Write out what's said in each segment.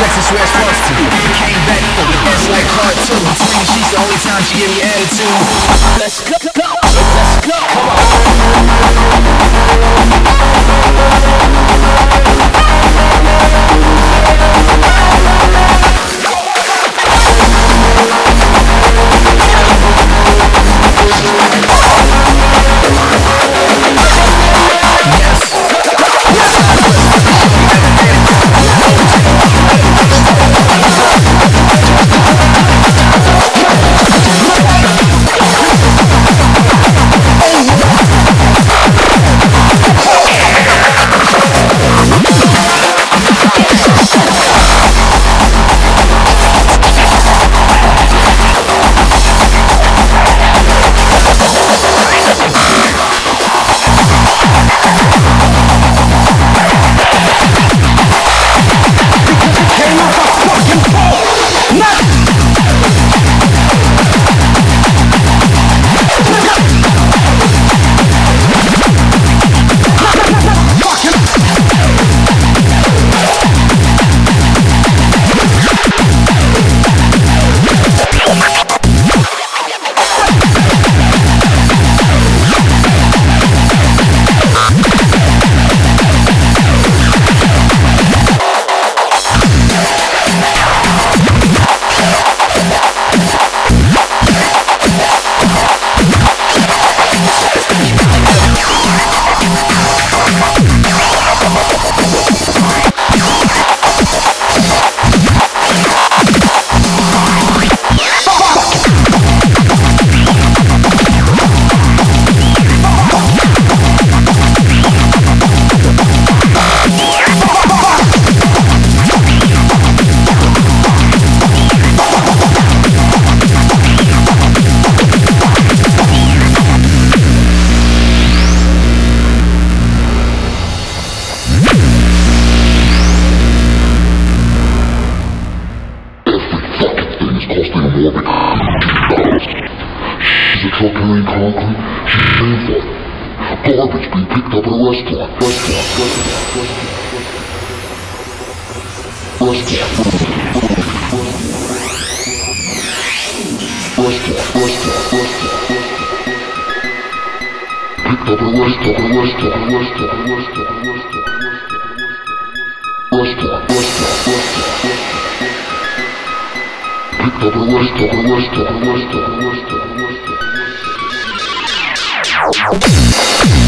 She was supposed to. Came back for the best like cartoon. Between she's the only time she give me attitude. Let's go, go, let's go, come Everything Thank you.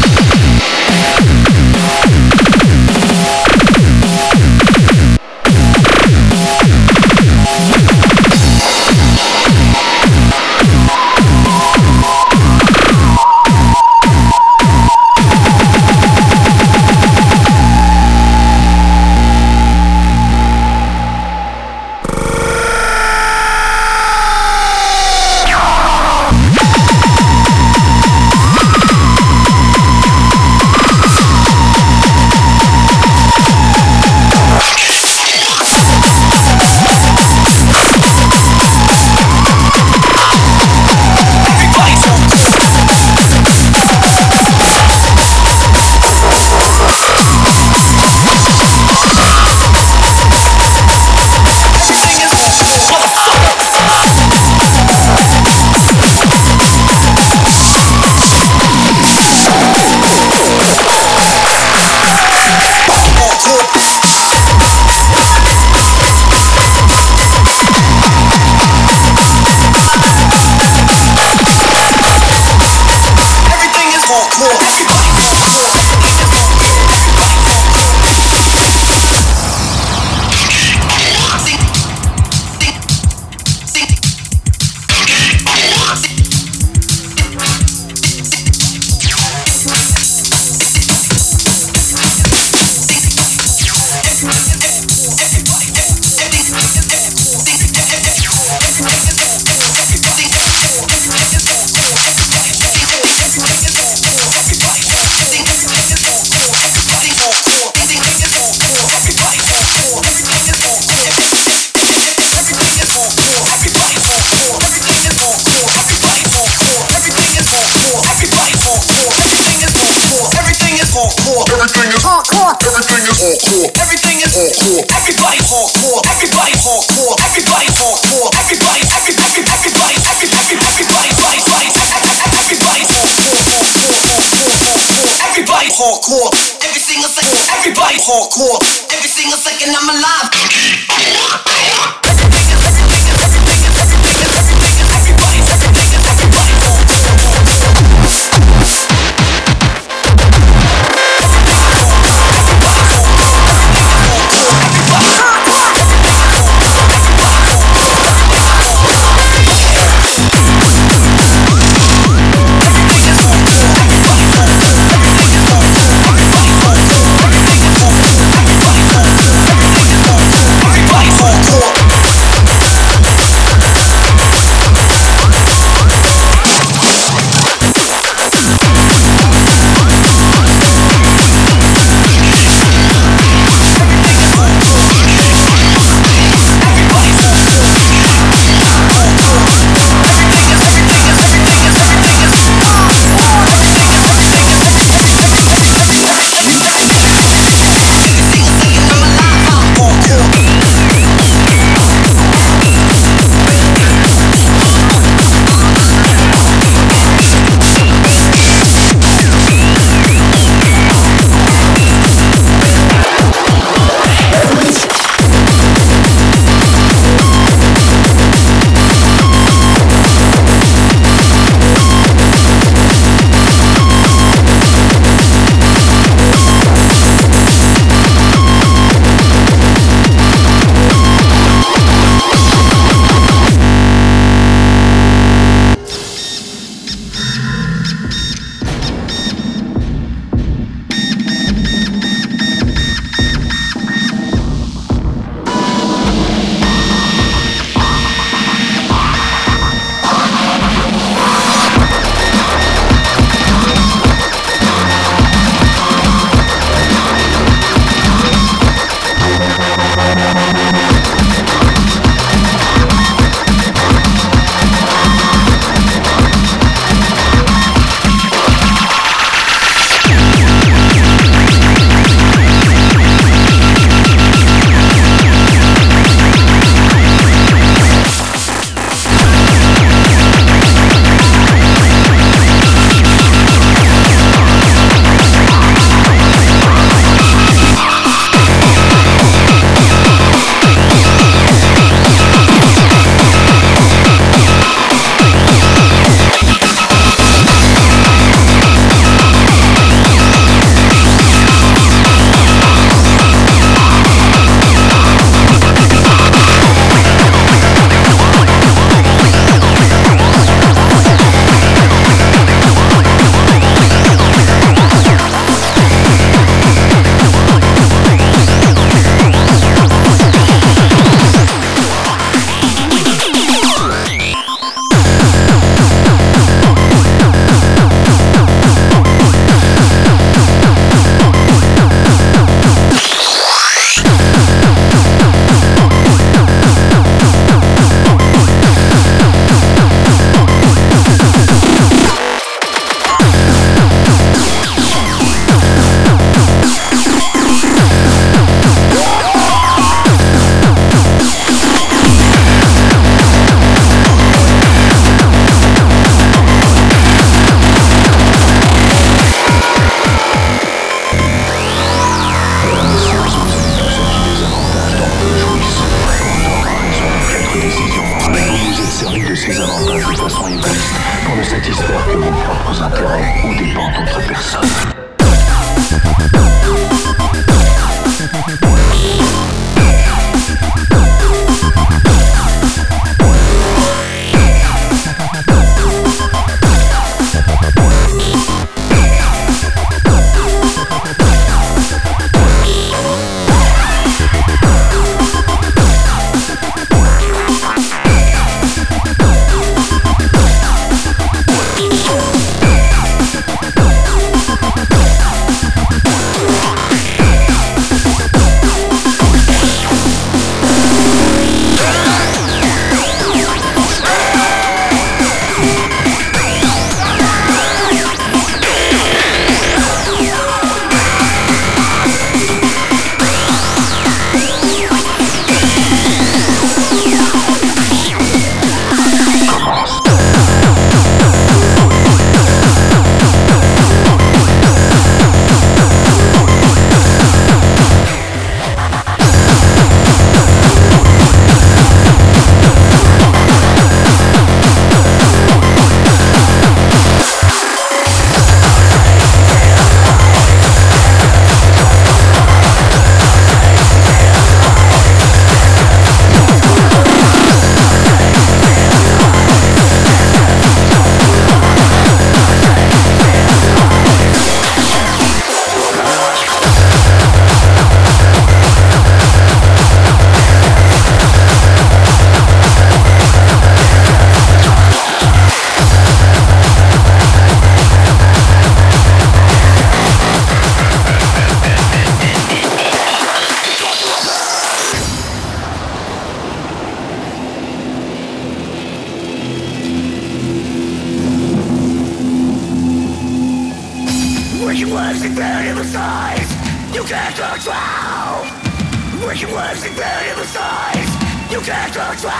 Can't control.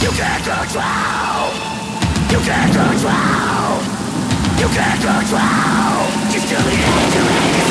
You can't control. You can't control. You can't control. It into the sky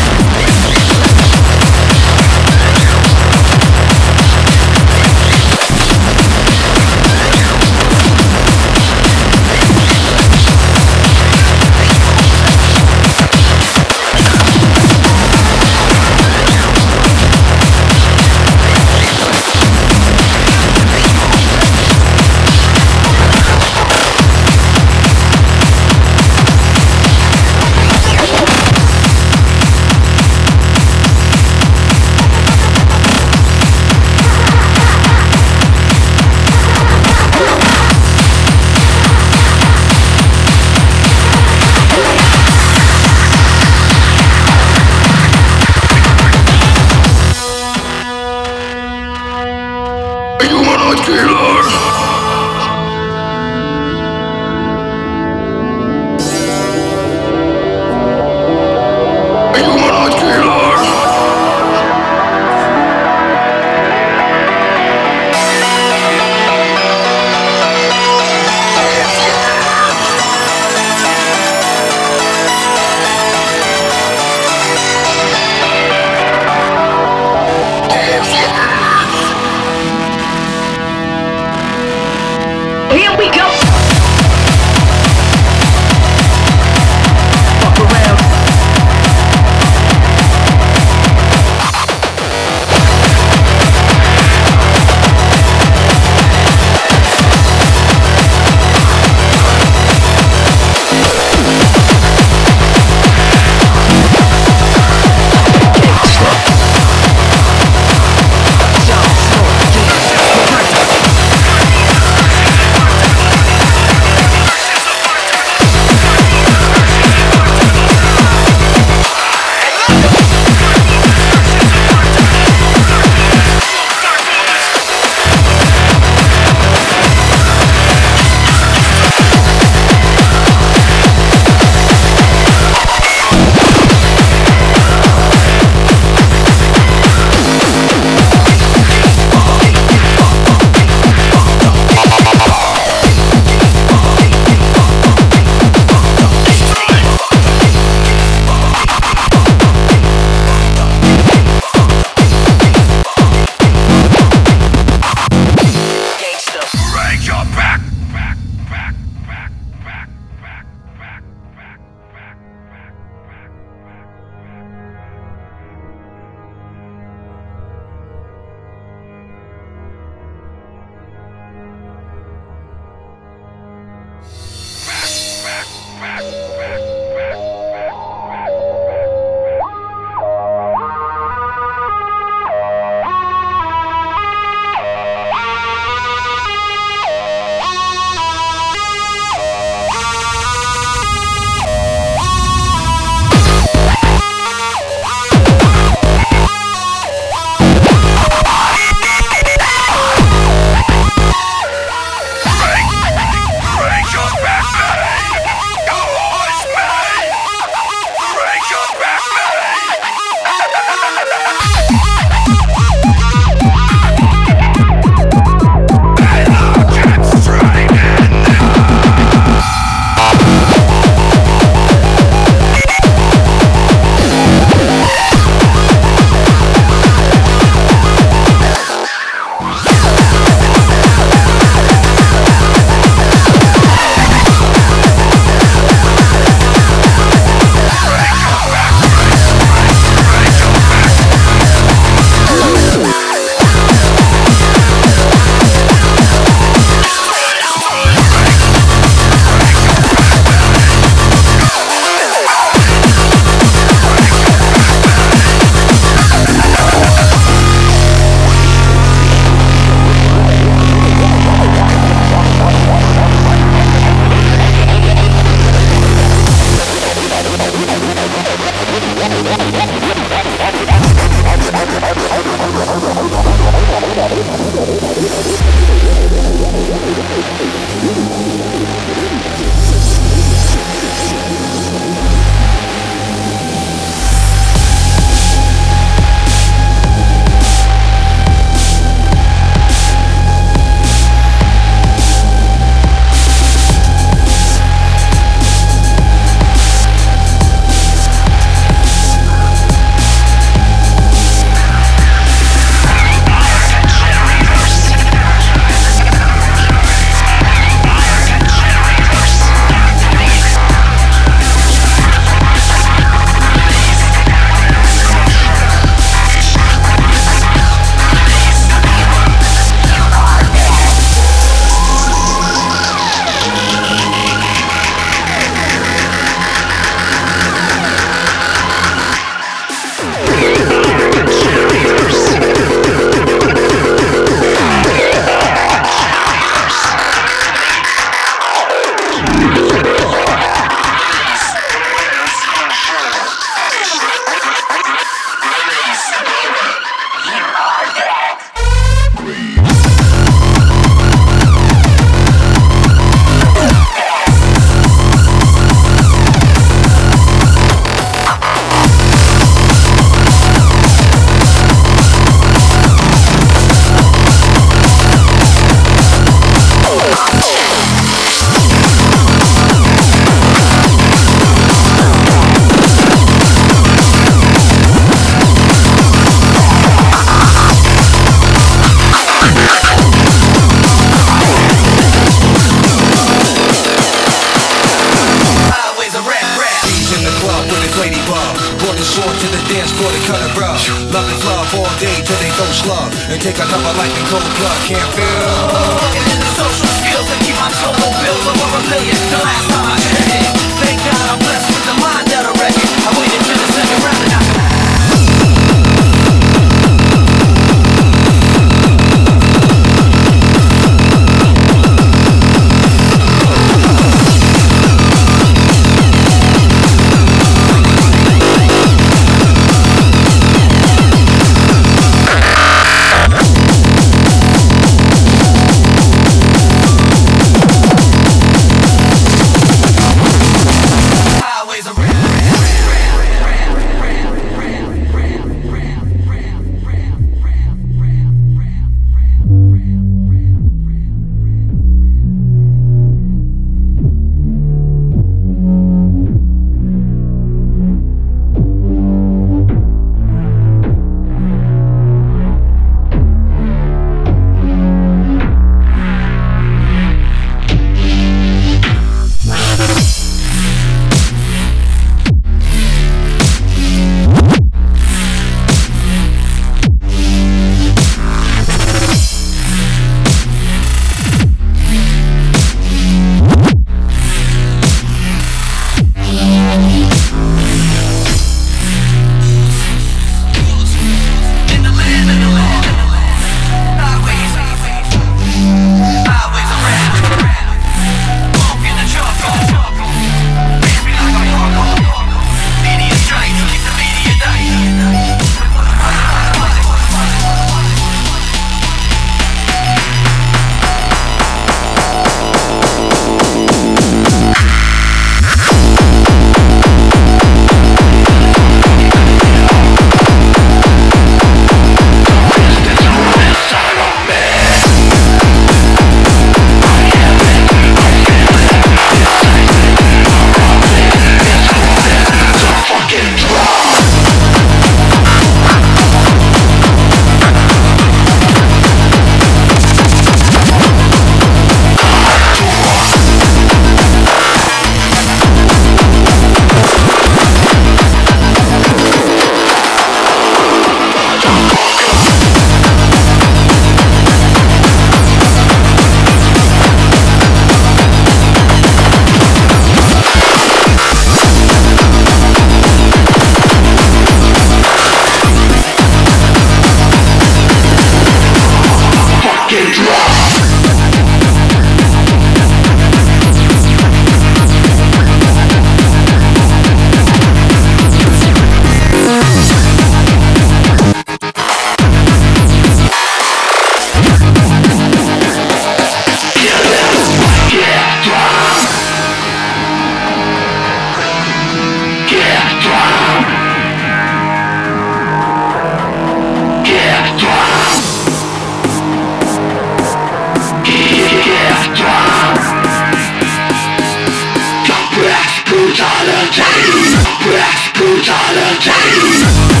brutality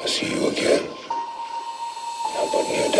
I see you again. Now,